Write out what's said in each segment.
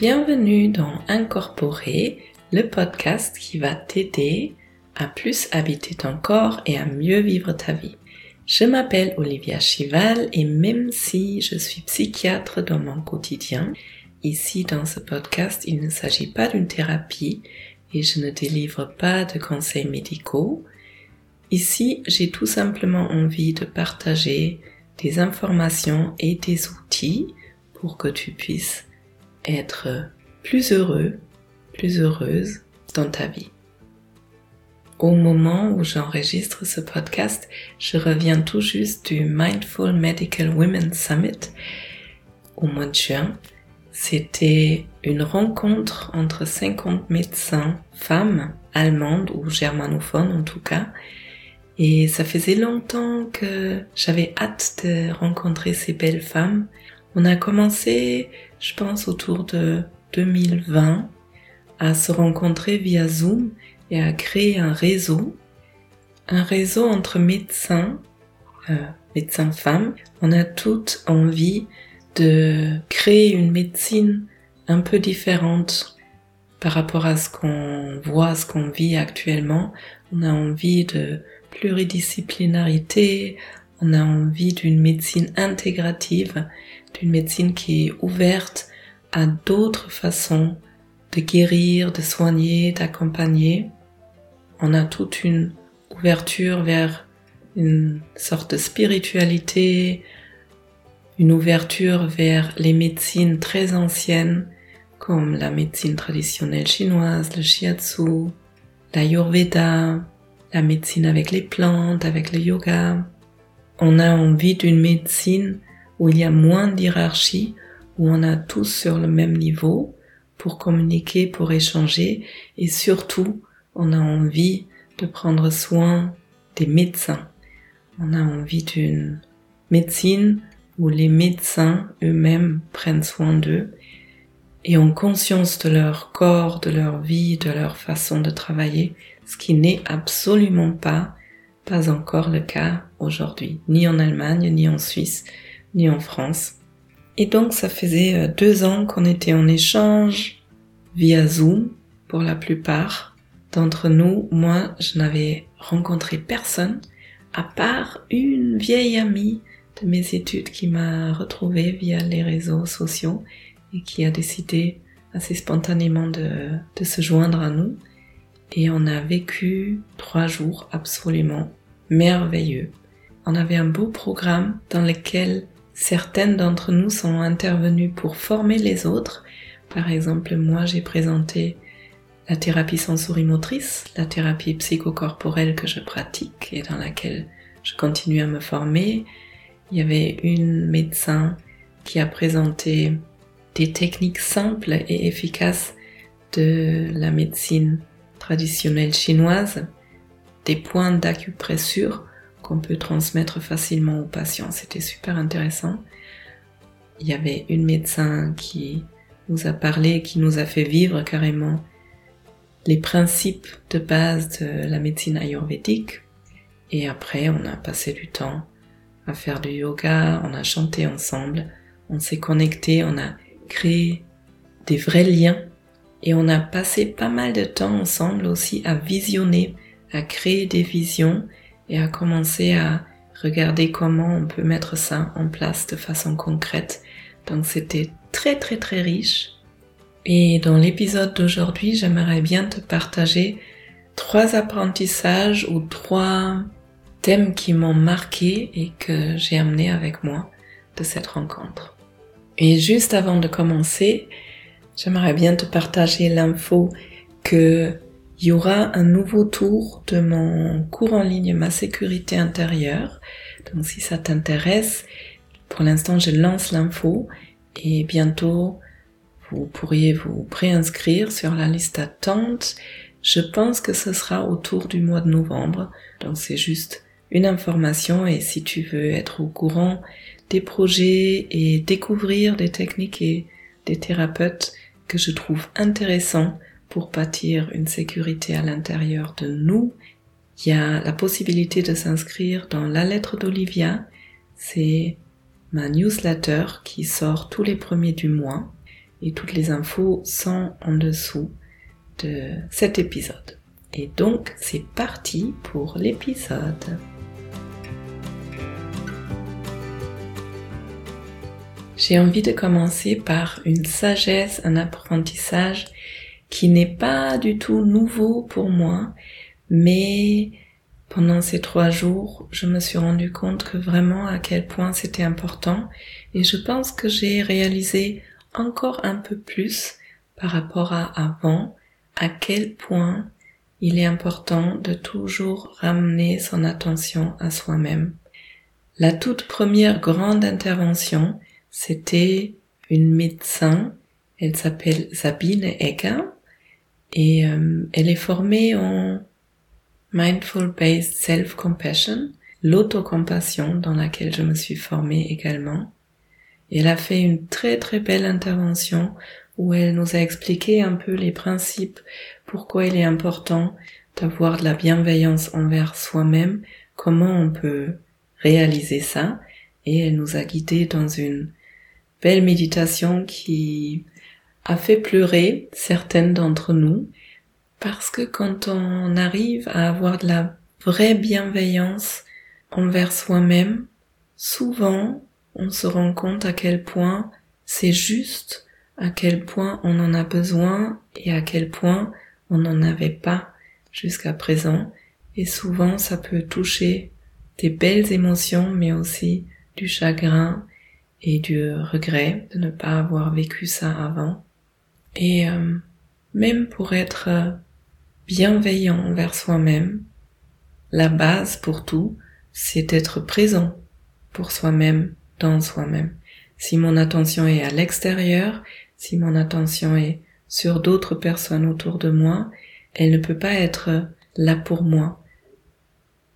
Bienvenue dans Incorporer, le podcast qui va t'aider à plus habiter ton corps et à mieux vivre ta vie. Je m'appelle Olivia Chival et même si je suis psychiatre dans mon quotidien, ici dans ce podcast, il ne s'agit pas d'une thérapie et je ne délivre pas de conseils médicaux. Ici, j'ai tout simplement envie de partager des informations et des outils pour que tu puisses être plus heureux, plus heureuse dans ta vie. Au moment où j'enregistre ce podcast, je reviens tout juste du Mindful Medical Women Summit au mois de juin. C'était une rencontre entre 50 médecins femmes allemandes ou germanophones en tout cas. Et ça faisait longtemps que j'avais hâte de rencontrer ces belles femmes. On a commencé, je pense, autour de 2020 à se rencontrer via Zoom et à créer un réseau, un réseau entre médecins, euh, médecins femmes. On a toutes envie de créer une médecine un peu différente par rapport à ce qu'on voit, ce qu'on vit actuellement. On a envie de pluridisciplinarité, on a envie d'une médecine intégrative, d'une médecine qui est ouverte à d'autres façons de guérir, de soigner, d'accompagner on a toute une ouverture vers une sorte de spiritualité, une ouverture vers les médecines très anciennes comme la médecine traditionnelle chinoise, le shiatsu, l'ayurveda, la médecine avec les plantes, avec le yoga. On a envie d'une médecine où il y a moins d'hierarchie, où on a tous sur le même niveau pour communiquer, pour échanger et surtout on a envie de prendre soin des médecins. On a envie d'une médecine où les médecins eux-mêmes prennent soin d'eux et ont conscience de leur corps, de leur vie, de leur façon de travailler, ce qui n'est absolument pas, pas encore le cas aujourd'hui, ni en Allemagne, ni en Suisse, ni en France. Et donc ça faisait euh, deux ans qu'on était en échange via Zoom pour la plupart D'entre nous, moi, je n'avais rencontré personne à part une vieille amie de mes études qui m'a retrouvée via les réseaux sociaux et qui a décidé assez spontanément de, de se joindre à nous. Et on a vécu trois jours absolument merveilleux. On avait un beau programme dans lequel certaines d'entre nous sont intervenues pour former les autres. Par exemple, moi, j'ai présenté la thérapie sensorimotrice, la thérapie psychocorporelle que je pratique et dans laquelle je continue à me former. Il y avait une médecin qui a présenté des techniques simples et efficaces de la médecine traditionnelle chinoise, des points d'acupressure qu'on peut transmettre facilement aux patients. C'était super intéressant. Il y avait une médecin qui nous a parlé, qui nous a fait vivre carrément les principes de base de la médecine ayurvédique. Et après, on a passé du temps à faire du yoga, on a chanté ensemble, on s'est connecté, on a créé des vrais liens et on a passé pas mal de temps ensemble aussi à visionner, à créer des visions et à commencer à regarder comment on peut mettre ça en place de façon concrète. Donc c'était très très très riche et dans l'épisode d'aujourd'hui, j'aimerais bien te partager trois apprentissages ou trois thèmes qui m'ont marqué et que j'ai amené avec moi de cette rencontre. Et juste avant de commencer, j'aimerais bien te partager l'info que il y aura un nouveau tour de mon cours en ligne Ma sécurité intérieure. Donc si ça t'intéresse, pour l'instant je lance l'info et bientôt vous pourriez vous préinscrire sur la liste d'attente. Je pense que ce sera autour du mois de novembre. Donc c'est juste une information et si tu veux être au courant des projets et découvrir des techniques et des thérapeutes que je trouve intéressants pour bâtir une sécurité à l'intérieur de nous, il y a la possibilité de s'inscrire dans la lettre d'Olivia. C'est ma newsletter qui sort tous les premiers du mois et toutes les infos sont en dessous de cet épisode. Et donc, c'est parti pour l'épisode. J'ai envie de commencer par une sagesse, un apprentissage qui n'est pas du tout nouveau pour moi, mais pendant ces trois jours, je me suis rendu compte que vraiment à quel point c'était important et je pense que j'ai réalisé encore un peu plus par rapport à avant à quel point il est important de toujours ramener son attention à soi-même. La toute première grande intervention, c'était une médecin, elle s'appelle Sabine Egger et euh, elle est formée en Mindful Based Self-Compassion, l'autocompassion dans laquelle je me suis formée également. elle a fait une très très belle intervention où elle nous a expliqué un peu les principes, pourquoi il est important d'avoir de la bienveillance envers soi-même, comment on peut réaliser ça, et elle nous a guidés dans une belle méditation qui a fait pleurer certaines d'entre nous parce que quand on arrive à avoir de la vraie bienveillance envers soi-même, souvent on se rend compte à quel point c'est juste, à quel point on en a besoin et à quel point on n'en avait pas jusqu'à présent. Et souvent ça peut toucher des belles émotions mais aussi du chagrin et du regret de ne pas avoir vécu ça avant. Et euh, même pour être bienveillant envers soi-même, la base pour tout, c'est d'être présent pour soi-même, dans soi-même. Si mon attention est à l'extérieur, si mon attention est sur d'autres personnes autour de moi, elle ne peut pas être là pour moi.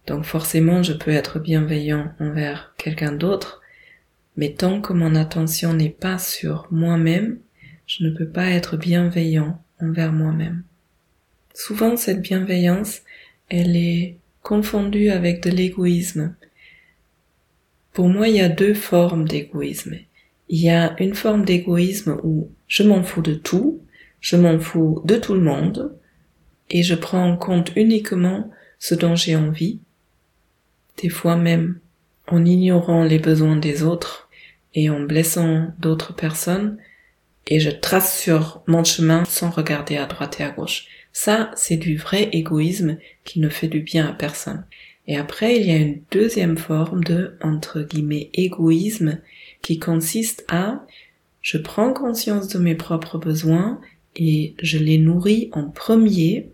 Donc forcément, je peux être bienveillant envers quelqu'un d'autre, mais tant que mon attention n'est pas sur moi-même, je ne peux pas être bienveillant envers moi-même. Souvent, cette bienveillance, elle est confondue avec de l'égoïsme. Pour moi, il y a deux formes d'égoïsme. Il y a une forme d'égoïsme où je m'en fous de tout, je m'en fous de tout le monde, et je prends en compte uniquement ce dont j'ai envie, des fois même en ignorant les besoins des autres et en blessant d'autres personnes, et je trace sur mon chemin sans regarder à droite et à gauche. Ça, c'est du vrai égoïsme qui ne fait du bien à personne. Et après, il y a une deuxième forme de, entre guillemets, égoïsme qui consiste à, je prends conscience de mes propres besoins et je les nourris en premier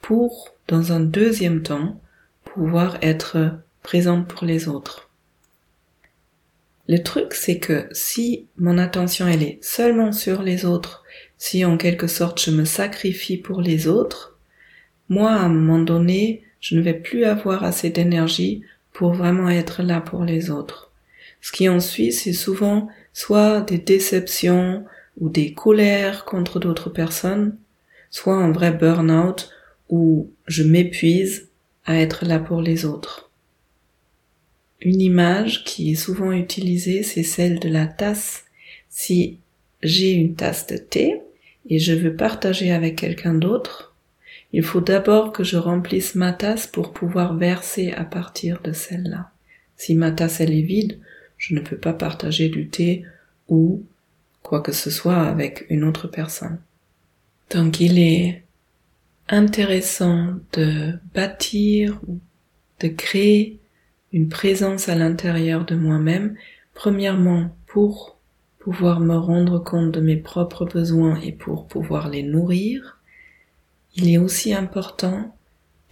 pour, dans un deuxième temps, pouvoir être présente pour les autres. Le truc, c'est que si mon attention, elle est seulement sur les autres si en quelque sorte je me sacrifie pour les autres, moi à un moment donné, je ne vais plus avoir assez d'énergie pour vraiment être là pour les autres. Ce qui en suit, c'est souvent soit des déceptions ou des colères contre d'autres personnes, soit un vrai burn-out où je m'épuise à être là pour les autres. Une image qui est souvent utilisée, c'est celle de la tasse. Si j'ai une tasse de thé, et je veux partager avec quelqu'un d'autre, il faut d'abord que je remplisse ma tasse pour pouvoir verser à partir de celle-là. Si ma tasse elle est vide, je ne peux pas partager du thé ou quoi que ce soit avec une autre personne. Donc il est intéressant de bâtir ou de créer une présence à l'intérieur de moi-même, premièrement pour pouvoir me rendre compte de mes propres besoins et pour pouvoir les nourrir, il est aussi important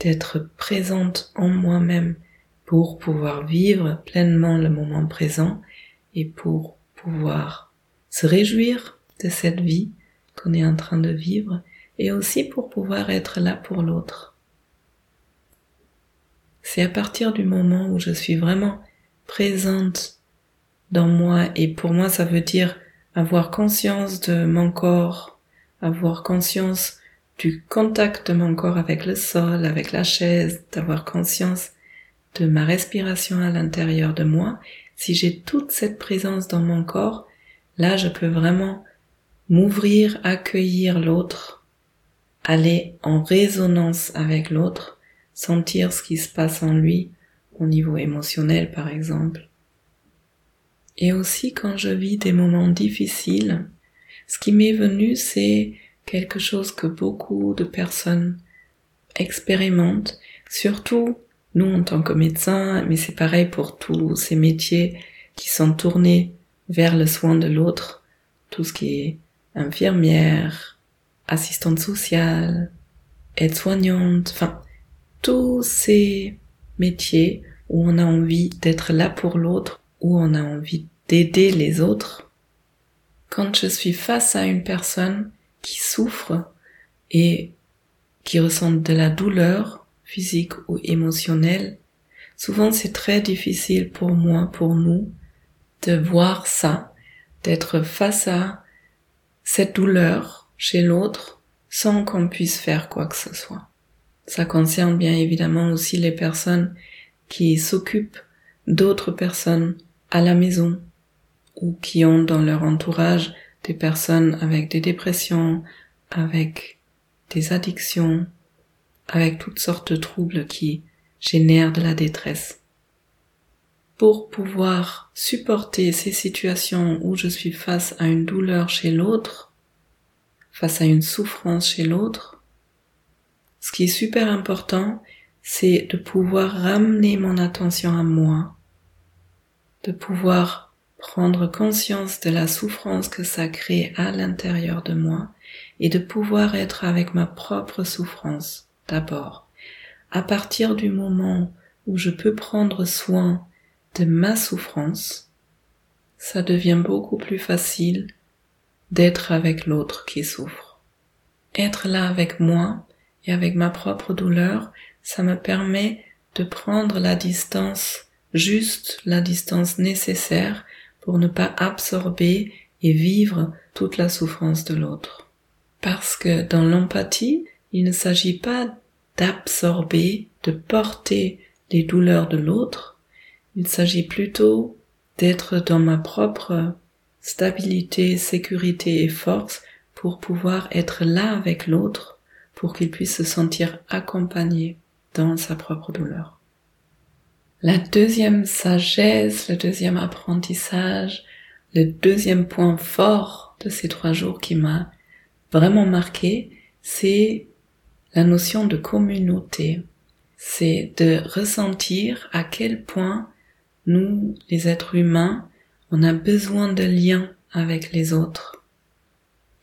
d'être présente en moi-même pour pouvoir vivre pleinement le moment présent et pour pouvoir se réjouir de cette vie qu'on est en train de vivre et aussi pour pouvoir être là pour l'autre. C'est à partir du moment où je suis vraiment présente dans moi et pour moi ça veut dire avoir conscience de mon corps, avoir conscience du contact de mon corps avec le sol, avec la chaise, d'avoir conscience de ma respiration à l'intérieur de moi. Si j'ai toute cette présence dans mon corps, là je peux vraiment m'ouvrir, accueillir l'autre, aller en résonance avec l'autre, sentir ce qui se passe en lui au niveau émotionnel par exemple. Et aussi quand je vis des moments difficiles, ce qui m'est venu c'est quelque chose que beaucoup de personnes expérimentent, surtout nous en tant que médecins, mais c'est pareil pour tous ces métiers qui sont tournés vers le soin de l'autre, tout ce qui est infirmière, assistante sociale, aide-soignante, enfin, tous ces métiers où on a envie d'être là pour l'autre, où on a envie d'aider les autres. Quand je suis face à une personne qui souffre et qui ressent de la douleur physique ou émotionnelle, souvent c'est très difficile pour moi, pour nous, de voir ça, d'être face à cette douleur chez l'autre sans qu'on puisse faire quoi que ce soit. Ça concerne bien évidemment aussi les personnes qui s'occupent d'autres personnes à la maison ou qui ont dans leur entourage des personnes avec des dépressions, avec des addictions, avec toutes sortes de troubles qui génèrent de la détresse. Pour pouvoir supporter ces situations où je suis face à une douleur chez l'autre, face à une souffrance chez l'autre, ce qui est super important, c'est de pouvoir ramener mon attention à moi, de pouvoir prendre conscience de la souffrance que ça crée à l'intérieur de moi et de pouvoir être avec ma propre souffrance d'abord. À partir du moment où je peux prendre soin de ma souffrance, ça devient beaucoup plus facile d'être avec l'autre qui souffre. Être là avec moi et avec ma propre douleur, ça me permet de prendre la distance juste, la distance nécessaire pour ne pas absorber et vivre toute la souffrance de l'autre. Parce que dans l'empathie, il ne s'agit pas d'absorber, de porter les douleurs de l'autre, il s'agit plutôt d'être dans ma propre stabilité, sécurité et force pour pouvoir être là avec l'autre, pour qu'il puisse se sentir accompagné dans sa propre douleur. La deuxième sagesse, le deuxième apprentissage, le deuxième point fort de ces trois jours qui m'a vraiment marqué, c'est la notion de communauté. C'est de ressentir à quel point nous, les êtres humains, on a besoin de liens avec les autres.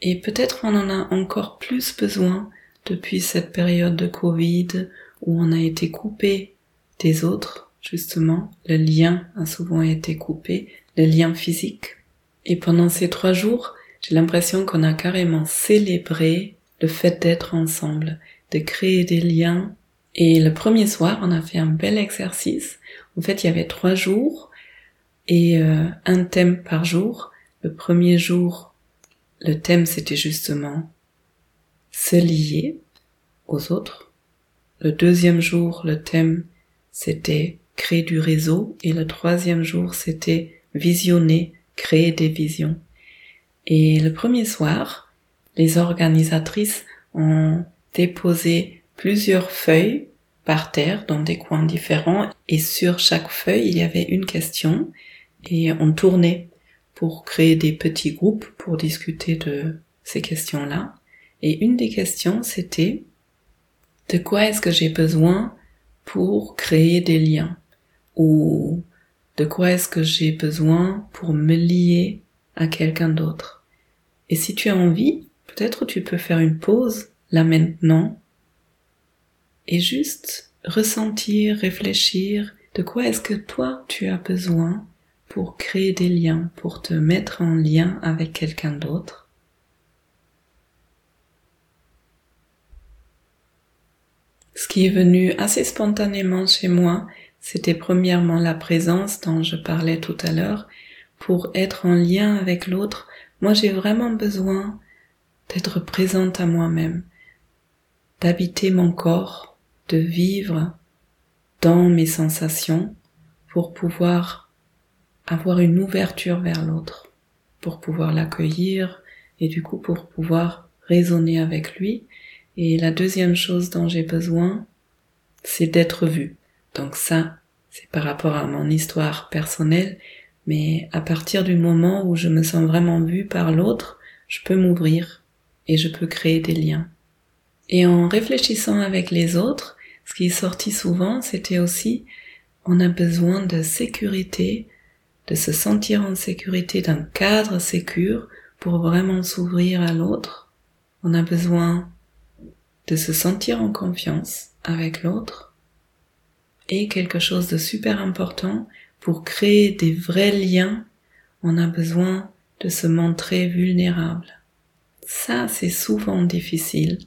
Et peut-être on en a encore plus besoin depuis cette période de Covid où on a été coupé des autres, justement, le lien a souvent été coupé, le lien physique. Et pendant ces trois jours, j'ai l'impression qu'on a carrément célébré le fait d'être ensemble, de créer des liens. Et le premier soir, on a fait un bel exercice. En fait, il y avait trois jours et euh, un thème par jour. Le premier jour, le thème c'était justement se lier aux autres. Le deuxième jour, le thème c'était créer du réseau et le troisième jour c'était visionner, créer des visions. Et le premier soir, les organisatrices ont déposé plusieurs feuilles par terre dans des coins différents et sur chaque feuille il y avait une question et on tournait pour créer des petits groupes pour discuter de ces questions-là. Et une des questions c'était de quoi est-ce que j'ai besoin pour créer des liens? Ou de quoi est-ce que j'ai besoin pour me lier à quelqu'un d'autre? Et si tu as envie, peut-être tu peux faire une pause là maintenant et juste ressentir, réfléchir de quoi est-ce que toi tu as besoin pour créer des liens, pour te mettre en lien avec quelqu'un d'autre. Qui est venu assez spontanément chez moi, c'était premièrement la présence dont je parlais tout à l'heure. Pour être en lien avec l'autre, moi j'ai vraiment besoin d'être présente à moi-même, d'habiter mon corps, de vivre dans mes sensations pour pouvoir avoir une ouverture vers l'autre, pour pouvoir l'accueillir et du coup pour pouvoir raisonner avec lui. Et la deuxième chose dont j'ai besoin, c'est d'être vu. Donc ça, c'est par rapport à mon histoire personnelle, mais à partir du moment où je me sens vraiment vue par l'autre, je peux m'ouvrir et je peux créer des liens. Et en réfléchissant avec les autres, ce qui est sorti souvent, c'était aussi on a besoin de sécurité, de se sentir en sécurité d'un cadre sécure pour vraiment s'ouvrir à l'autre. On a besoin de se sentir en confiance avec l'autre. Et quelque chose de super important, pour créer des vrais liens, on a besoin de se montrer vulnérable. Ça, c'est souvent difficile.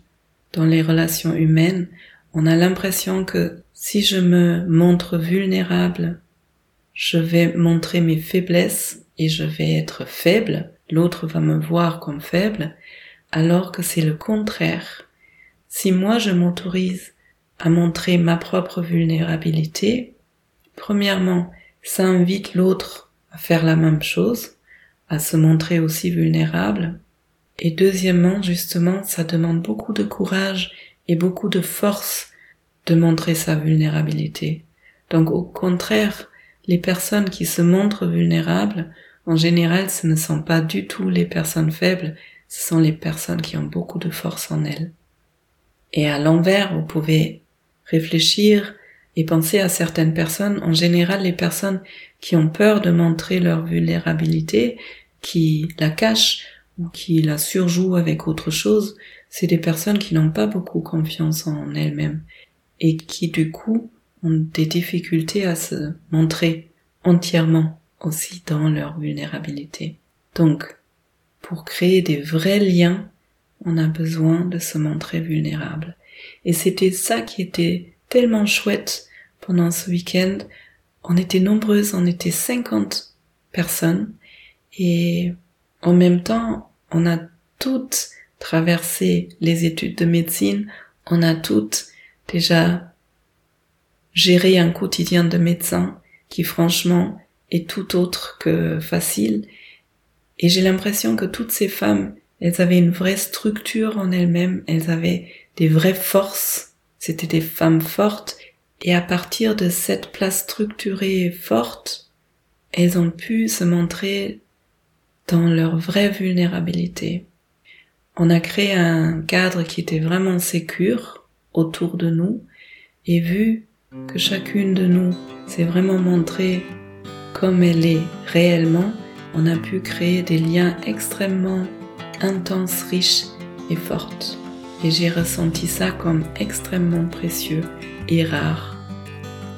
Dans les relations humaines, on a l'impression que si je me montre vulnérable, je vais montrer mes faiblesses et je vais être faible, l'autre va me voir comme faible, alors que c'est le contraire. Si moi je m'autorise à montrer ma propre vulnérabilité, premièrement, ça invite l'autre à faire la même chose, à se montrer aussi vulnérable, et deuxièmement, justement, ça demande beaucoup de courage et beaucoup de force de montrer sa vulnérabilité. Donc au contraire, les personnes qui se montrent vulnérables, en général, ce ne sont pas du tout les personnes faibles, ce sont les personnes qui ont beaucoup de force en elles. Et à l'envers, vous pouvez réfléchir et penser à certaines personnes, en général les personnes qui ont peur de montrer leur vulnérabilité, qui la cachent ou qui la surjouent avec autre chose, c'est des personnes qui n'ont pas beaucoup confiance en elles-mêmes et qui du coup ont des difficultés à se montrer entièrement aussi dans leur vulnérabilité. Donc, pour créer des vrais liens, on a besoin de se montrer vulnérable. Et c'était ça qui était tellement chouette pendant ce week-end. On était nombreuses, on était 50 personnes et en même temps, on a toutes traversé les études de médecine, on a toutes déjà géré un quotidien de médecin qui franchement est tout autre que facile. Et j'ai l'impression que toutes ces femmes, elles avaient une vraie structure en elles-mêmes, elles avaient des vraies forces, c'était des femmes fortes, et à partir de cette place structurée et forte, elles ont pu se montrer dans leur vraie vulnérabilité. On a créé un cadre qui était vraiment sécure autour de nous et vu que chacune de nous s'est vraiment montrée comme elle est réellement, on a pu créer des liens extrêmement intenses, riches et fortes. Et j'ai ressenti ça comme extrêmement précieux et rare.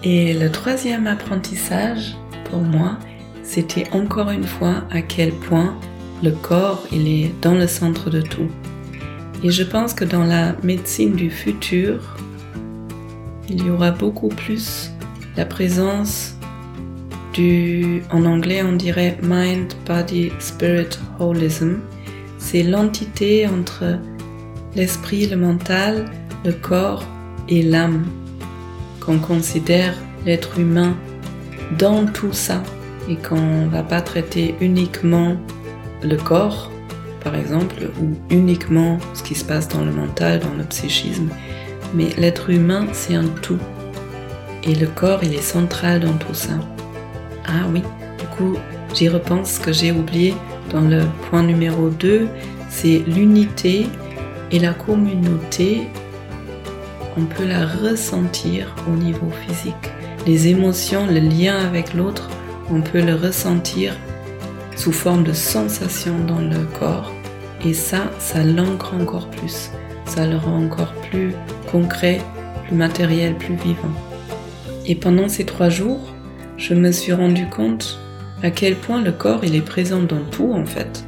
Et le troisième apprentissage pour moi, c'était encore une fois à quel point le corps, il est dans le centre de tout. Et je pense que dans la médecine du futur, il y aura beaucoup plus la présence du, en anglais on dirait mind, body, spirit, holism. C'est l'entité entre l'esprit, le mental, le corps et l'âme. Qu'on considère l'être humain dans tout ça et qu'on va pas traiter uniquement le corps, par exemple, ou uniquement ce qui se passe dans le mental, dans le psychisme, mais l'être humain, c'est un tout. Et le corps, il est central dans tout ça. Ah oui, du coup, j'y repense que j'ai oublié dans le point numéro 2, c'est l'unité et la communauté. On peut la ressentir au niveau physique. Les émotions, le lien avec l'autre, on peut le ressentir sous forme de sensation dans le corps. Et ça, ça l'ancre encore plus. Ça le rend encore plus concret, plus matériel, plus vivant. Et pendant ces trois jours, je me suis rendu compte à quel point le corps il est présent dans tout en fait.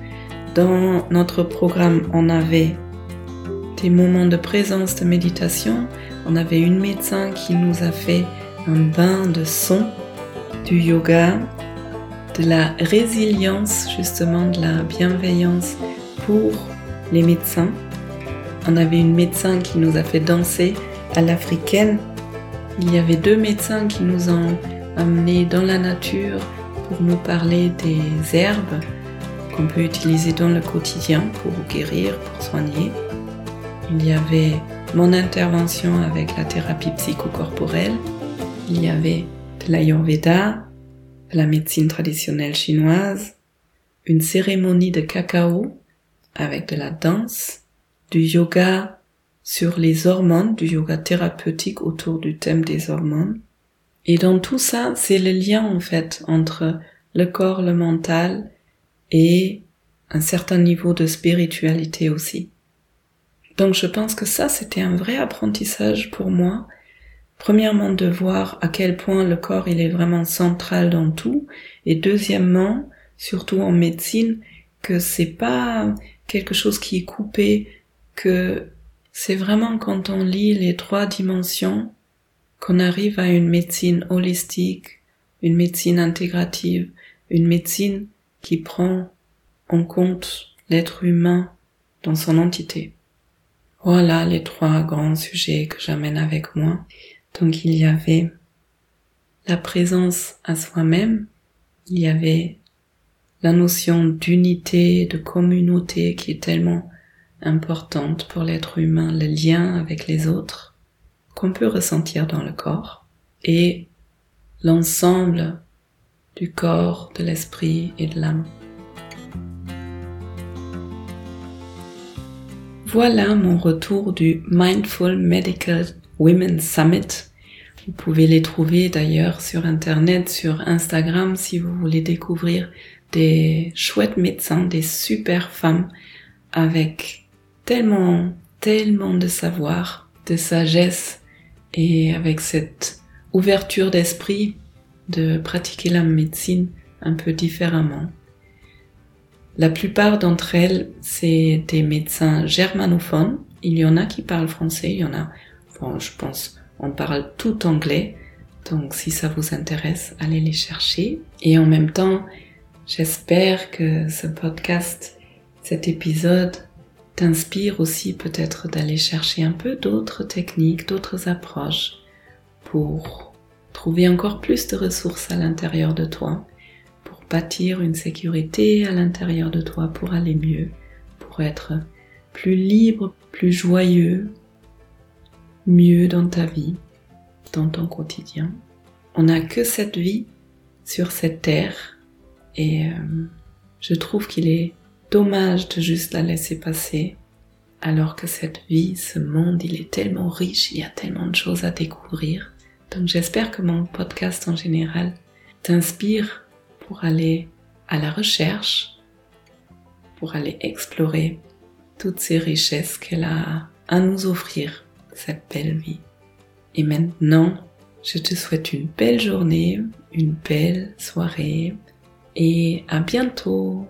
Dans notre programme, on avait des moments de présence de méditation, on avait une médecin qui nous a fait un bain de son, du yoga, de la résilience justement, de la bienveillance pour les médecins. On avait une médecin qui nous a fait danser à l'africaine. Il y avait deux médecins qui nous ont amenés dans la nature pour nous parler des herbes qu'on peut utiliser dans le quotidien pour guérir, pour soigner. Il y avait mon intervention avec la thérapie psychocorporelle. Il y avait de l'ayurveda, la médecine traditionnelle chinoise, une cérémonie de cacao avec de la danse, du yoga sur les hormones, du yoga thérapeutique autour du thème des hormones. Et dans tout ça, c'est le lien en fait entre le corps, le mental et un certain niveau de spiritualité aussi. Donc je pense que ça, c'était un vrai apprentissage pour moi. Premièrement, de voir à quel point le corps, il est vraiment central dans tout. Et deuxièmement, surtout en médecine, que c'est pas quelque chose qui est coupé, que c'est vraiment quand on lit les trois dimensions qu'on arrive à une médecine holistique, une médecine intégrative, une médecine qui prend en compte l'être humain dans son entité. Voilà les trois grands sujets que j'amène avec moi. Donc il y avait la présence à soi-même, il y avait la notion d'unité, de communauté qui est tellement importante pour l'être humain, le lien avec les autres qu'on peut ressentir dans le corps et l'ensemble du corps, de l'esprit et de l'âme. Voilà mon retour du Mindful Medical Women Summit. Vous pouvez les trouver d'ailleurs sur Internet, sur Instagram si vous voulez découvrir des chouettes médecins, des super femmes avec tellement, tellement de savoir, de sagesse et avec cette ouverture d'esprit de pratiquer la médecine un peu différemment. La plupart d'entre elles, c'est des médecins germanophones. Il y en a qui parlent français, il y en a, bon, je pense, on parle tout anglais. Donc si ça vous intéresse, allez les chercher. Et en même temps, j'espère que ce podcast, cet épisode, t'inspire aussi peut-être d'aller chercher un peu d'autres techniques, d'autres approches pour trouver encore plus de ressources à l'intérieur de toi, pour bâtir une sécurité à l'intérieur de toi, pour aller mieux, pour être plus libre, plus joyeux, mieux dans ta vie, dans ton quotidien. On n'a que cette vie sur cette terre et euh, je trouve qu'il est dommage de juste la laisser passer alors que cette vie, ce monde, il est tellement riche, il y a tellement de choses à découvrir. Donc j'espère que mon podcast en général t'inspire pour aller à la recherche, pour aller explorer toutes ces richesses qu'elle a à nous offrir, cette belle vie. Et maintenant, je te souhaite une belle journée, une belle soirée et à bientôt